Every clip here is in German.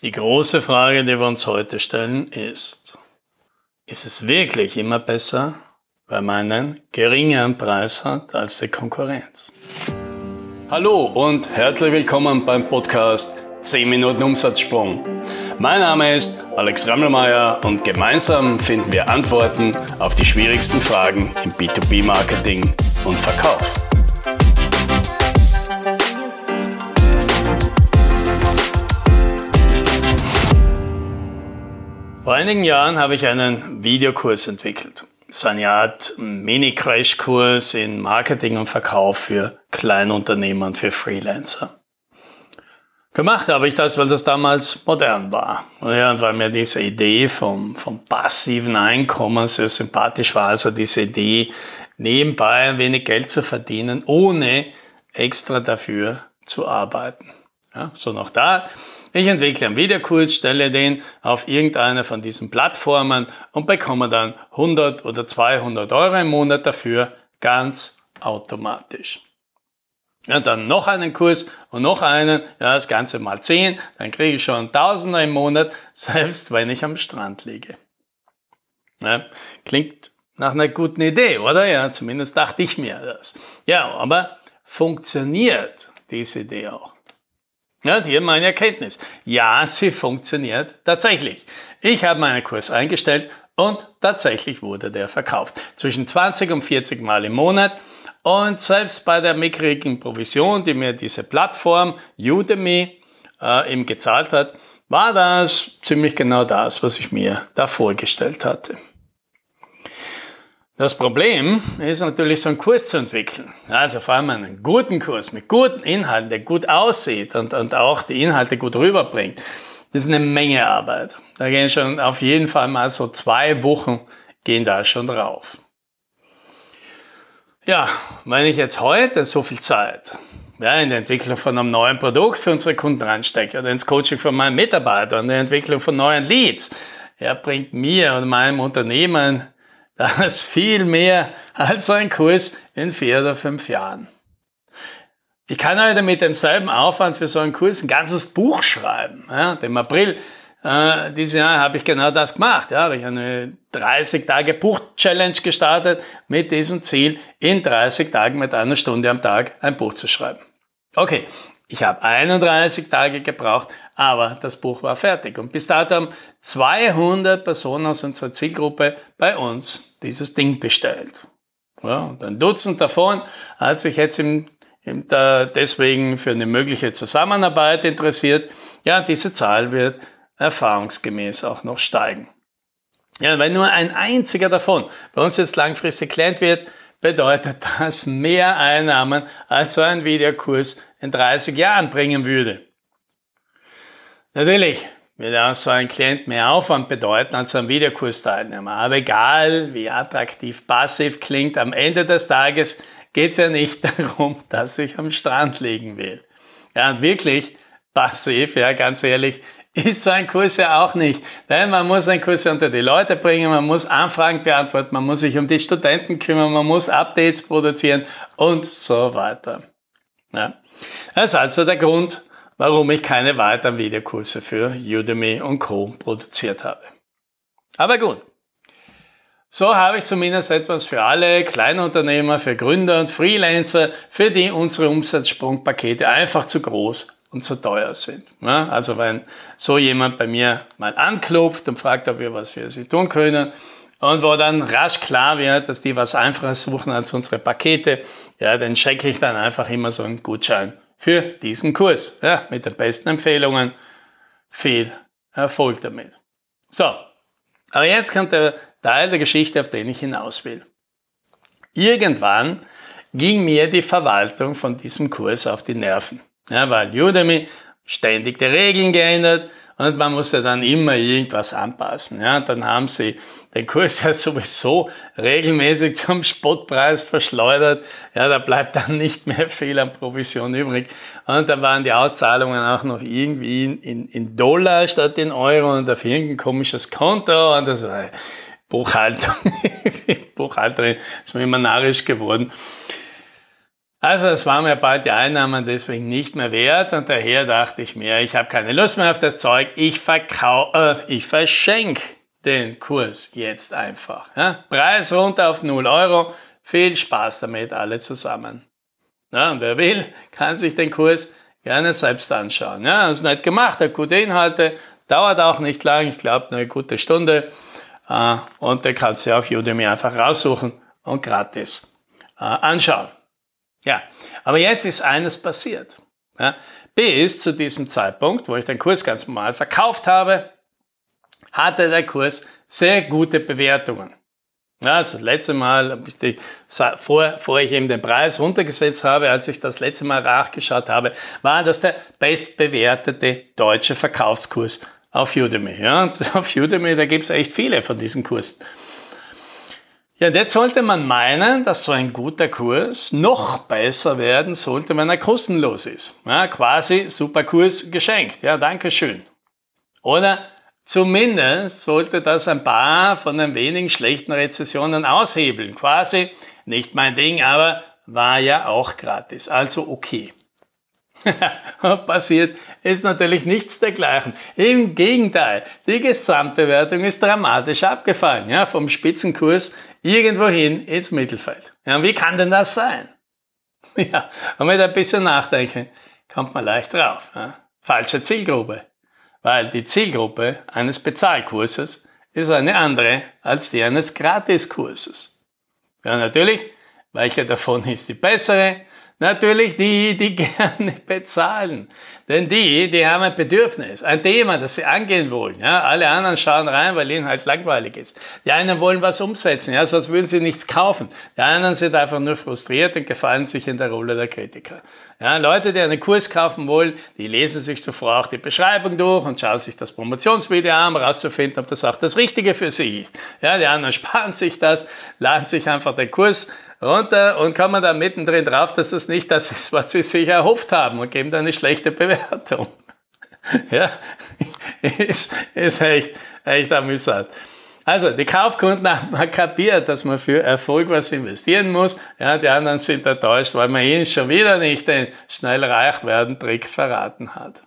Die große Frage, die wir uns heute stellen, ist, ist es wirklich immer besser, weil man einen geringeren Preis hat als die Konkurrenz? Hallo und herzlich willkommen beim Podcast 10 Minuten Umsatzsprung. Mein Name ist Alex Rammelmeier und gemeinsam finden wir Antworten auf die schwierigsten Fragen im B2B-Marketing und Verkauf. Vor einigen Jahren habe ich einen Videokurs entwickelt. Das ist eine Art Mini-Crash-Kurs in Marketing und Verkauf für Kleinunternehmen und für Freelancer. Gemacht habe ich das, weil das damals modern war. Und weil mir diese Idee vom, vom passiven Einkommen sehr sympathisch war. Also diese Idee, nebenbei ein wenig Geld zu verdienen, ohne extra dafür zu arbeiten. Ja, so noch da ich entwickle einen Videokurs, stelle den auf irgendeine von diesen Plattformen und bekomme dann 100 oder 200 Euro im Monat dafür ganz automatisch. Ja, dann noch einen Kurs und noch einen, ja, das Ganze mal 10, dann kriege ich schon Tausender im Monat, selbst wenn ich am Strand liege. Ja, klingt nach einer guten Idee, oder? Ja, zumindest dachte ich mir das. Ja, aber funktioniert diese Idee auch? Ja, hier meine Erkenntnis. Ja, sie funktioniert tatsächlich. Ich habe meinen Kurs eingestellt und tatsächlich wurde der verkauft. Zwischen 20 und 40 Mal im Monat. Und selbst bei der mickrigen Provision, die mir diese Plattform Udemy äh, ihm gezahlt hat, war das ziemlich genau das, was ich mir da vorgestellt hatte. Das Problem ist natürlich, so einen Kurs zu entwickeln. Also vor allem einen guten Kurs mit guten Inhalten, der gut aussieht und, und auch die Inhalte gut rüberbringt. Das ist eine Menge Arbeit. Da gehen schon auf jeden Fall mal so zwei Wochen gehen da schon drauf. Ja, wenn ich jetzt heute so viel Zeit ja, in der Entwicklung von einem neuen Produkt für unsere Kunden reinstecke oder ins Coaching von meinen Mitarbeitern, in der Entwicklung von neuen Leads, ja, bringt mir und meinem Unternehmen das ist viel mehr als so ein Kurs in vier oder fünf Jahren. Ich kann heute mit demselben Aufwand für so einen Kurs ein ganzes Buch schreiben. Ja, Im April äh, dieses Jahr habe ich genau das gemacht. Ja, habe ich eine 30 Tage Buch-Challenge gestartet mit diesem Ziel, in 30 Tagen mit einer Stunde am Tag ein Buch zu schreiben. Okay, ich habe 31 Tage gebraucht, aber das Buch war fertig. Und bis dato haben 200 Personen aus unserer Zielgruppe bei uns dieses Ding bestellt. Ja, und ein Dutzend davon hat sich jetzt im, im, deswegen für eine mögliche Zusammenarbeit interessiert. Ja, diese Zahl wird erfahrungsgemäß auch noch steigen. Ja, wenn nur ein einziger davon bei uns jetzt langfristig Klient wird, bedeutet das mehr Einnahmen als so ein Videokurs in 30 Jahren bringen würde. Natürlich würde auch so ein Klient mehr Aufwand bedeuten als ein Videokursteilnehmer. Aber egal, wie attraktiv passiv klingt, am Ende des Tages geht es ja nicht darum, dass ich am Strand liegen will. Ja, und wirklich passiv, ja, ganz ehrlich, ist so ein Kurs ja auch nicht. Denn man muss einen Kurs unter die Leute bringen, man muss Anfragen beantworten, man muss sich um die Studenten kümmern, man muss Updates produzieren und so weiter. Ja. Das ist also der Grund, warum ich keine weiteren Videokurse für Udemy und Co. produziert habe. Aber gut. So habe ich zumindest etwas für alle Kleinunternehmer, für Gründer und Freelancer, für die unsere Umsatzsprungpakete einfach zu groß und zu teuer sind. Also wenn so jemand bei mir mal anklopft und fragt, ob wir was für sie tun können und wo dann rasch klar wird, dass die was einfaches suchen als unsere Pakete, ja, dann checke ich dann einfach immer so einen Gutschein für diesen Kurs, ja, mit den besten Empfehlungen. Viel Erfolg damit. So, aber jetzt kommt der Teil der Geschichte, auf den ich hinaus will. Irgendwann ging mir die Verwaltung von diesem Kurs auf die Nerven. Ja, weil Udemy ständig die Regeln geändert und man musste dann immer irgendwas anpassen. Ja, dann haben sie den Kurs ja sowieso regelmäßig zum Spottpreis verschleudert. Ja, da bleibt dann nicht mehr viel an Provision übrig. Und dann waren die Auszahlungen auch noch irgendwie in, in, in Dollar statt in Euro und auf irgendein komisches Konto und das war Buchhaltung. Buchhalterin ist mir immer narrisch geworden. Also es war mir bald die Einnahmen deswegen nicht mehr wert und daher dachte ich mir, ich habe keine Lust mehr auf das Zeug, ich verkau äh, ich verschenke den Kurs jetzt einfach. Ja? Preis runter auf 0 Euro, viel Spaß damit alle zusammen. Ja, und wer will, kann sich den Kurs gerne selbst anschauen. Ja, ist nicht gemacht, hat gute Inhalte, dauert auch nicht lang, ich glaube eine gute Stunde. Äh, und der kannst du auf Udemy einfach raussuchen und gratis äh, anschauen. Ja, aber jetzt ist eines passiert. Ja, bis zu diesem Zeitpunkt, wo ich den Kurs ganz normal verkauft habe, hatte der Kurs sehr gute Bewertungen. Ja, also das letzte Mal, die, vor, vor ich eben den Preis runtergesetzt habe, als ich das letzte Mal nachgeschaut habe, war das der bestbewertete deutsche Verkaufskurs auf Udemy. Ja, und auf Udemy, da gibt es echt viele von diesen Kursen. Ja, jetzt sollte man meinen, dass so ein guter Kurs noch besser werden sollte, wenn er kostenlos ist. Ja, quasi super Kurs geschenkt. Ja, danke schön. Oder zumindest sollte das ein paar von den wenigen schlechten Rezessionen aushebeln. Quasi nicht mein Ding, aber war ja auch gratis. Also okay. passiert ist natürlich nichts dergleichen. Im Gegenteil, die Gesamtbewertung ist dramatisch abgefallen, ja, vom Spitzenkurs irgendwohin ins Mittelfeld. Ja, wie kann denn das sein? Ja, wir da ein bisschen nachdenken, kommt man leicht drauf. Ja. Falsche Zielgruppe, weil die Zielgruppe eines Bezahlkurses ist eine andere als die eines Gratiskurses. Ja, natürlich, welche davon ist die bessere? Natürlich die, die gerne bezahlen. Denn die, die haben ein Bedürfnis, ein Thema, das sie angehen wollen. Ja, alle anderen schauen rein, weil ihnen halt langweilig ist. Die einen wollen was umsetzen, ja, sonst würden sie nichts kaufen. Die anderen sind einfach nur frustriert und gefallen sich in der Rolle der Kritiker. Ja, Leute, die einen Kurs kaufen wollen, die lesen sich zuvor auch die Beschreibung durch und schauen sich das Promotionsvideo an, um herauszufinden, ob das auch das Richtige für sie ist. Ja, die anderen sparen sich das, laden sich einfach den Kurs runter und kommen dann mittendrin drauf, dass das nicht das ist, was sie sich erhofft haben und geben dann eine schlechte Bewertung. Ja, ist, ist echt, echt amüsant. Also, die Kaufkunden haben kapiert, dass man für Erfolg was investieren muss. Ja, die anderen sind enttäuscht, weil man ihnen schon wieder nicht den schnell reich werden Trick verraten hat.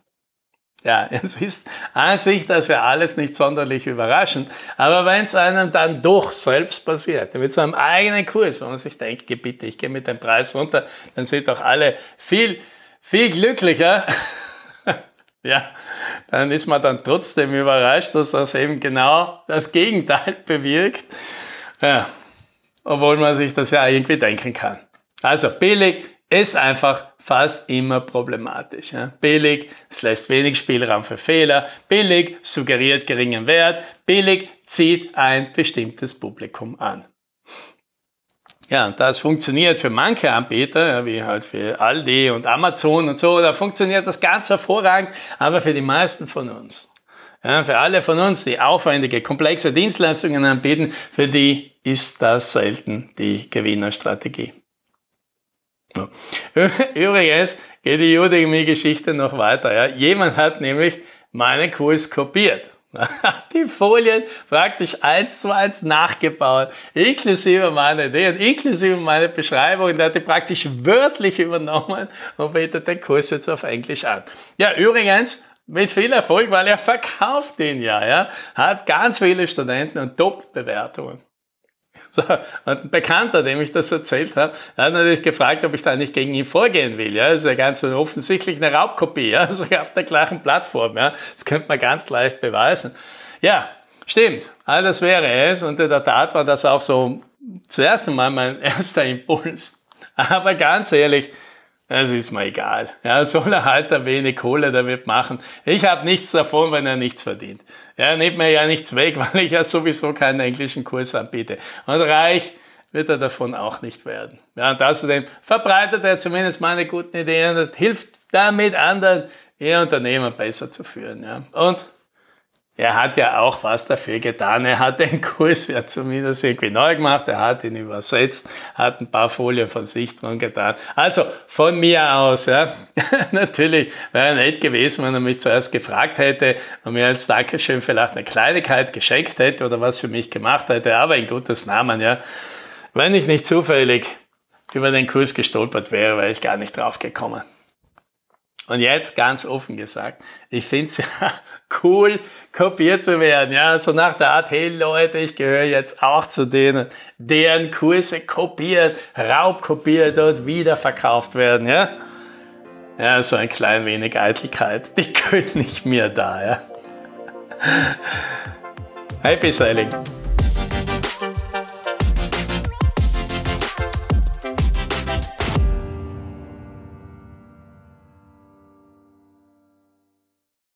Ja, es ist an sich das ja alles nicht sonderlich überraschend, aber wenn es einem dann doch selbst passiert, mit so einem eigenen Kurs, wo man sich denkt, bitte, ich gehe mit dem Preis runter, dann sind doch alle viel, viel glücklicher. ja, dann ist man dann trotzdem überrascht, dass das eben genau das Gegenteil bewirkt. Ja, obwohl man sich das ja irgendwie denken kann. Also billig ist einfach fast immer problematisch. Ja. Billig, es lässt wenig Spielraum für Fehler. Billig suggeriert geringen Wert. Billig zieht ein bestimmtes Publikum an. Ja, das funktioniert für manche Anbieter, ja, wie halt für Aldi und Amazon und so, da funktioniert das ganz hervorragend, aber für die meisten von uns, ja, für alle von uns, die aufwendige, komplexe Dienstleistungen anbieten, für die ist das selten die Gewinnerstrategie. Ja. Übrigens geht die Udemy-Geschichte noch weiter. Ja. Jemand hat nämlich meinen Kurs kopiert. Die Folien praktisch eins zu eins nachgebaut, inklusive meine Ideen, inklusive meine Beschreibung. Der hat die praktisch wörtlich übernommen und bietet den Kurs jetzt auf Englisch an. Ja, übrigens, mit viel Erfolg, weil er verkauft ihn ja, ja. Hat ganz viele Studenten und Top-Bewertungen. So, und ein Bekannter, dem ich das erzählt habe, hat natürlich gefragt, ob ich da nicht gegen ihn vorgehen will. Ja, das ist ja ganz offensichtlich eine Raubkopie, ja, sogar auf der gleichen Plattform. Ja, das könnte man ganz leicht beweisen. Ja, stimmt. All das wäre es. Und in der Tat war das auch so zuerst einmal mein erster Impuls. Aber ganz ehrlich, das ist mir egal. Ja, soll er halt ein wenig Kohle damit machen. Ich habe nichts davon, wenn er nichts verdient. Er nimmt mir ja nichts weg, weil ich ja sowieso keinen englischen Kurs anbiete. Und reich wird er davon auch nicht werden. Ja, und außerdem verbreitet er zumindest meine guten Ideen und hilft damit anderen, ihr Unternehmen besser zu führen. Ja. Und er hat ja auch was dafür getan. Er hat den Kurs ja zumindest irgendwie neu gemacht, er hat ihn übersetzt, hat ein paar Folien von sich dran getan. Also von mir aus, ja, natürlich wäre nett gewesen, wenn er mich zuerst gefragt hätte und mir als Dankeschön vielleicht eine Kleinigkeit geschenkt hätte oder was für mich gemacht hätte, aber in Gottes Namen, ja. Wenn ich nicht zufällig über den Kurs gestolpert wäre, wäre ich gar nicht drauf gekommen. Und jetzt ganz offen gesagt, ich finde es ja cool, kopiert zu werden. Ja, so nach der Art, hey Leute, ich gehöre jetzt auch zu denen, deren Kurse kopiert, raubkopiert und wiederverkauft werden. Ja, ja so ein klein wenig Eitelkeit, die gehört nicht mir da. Ja. Happy Sailing!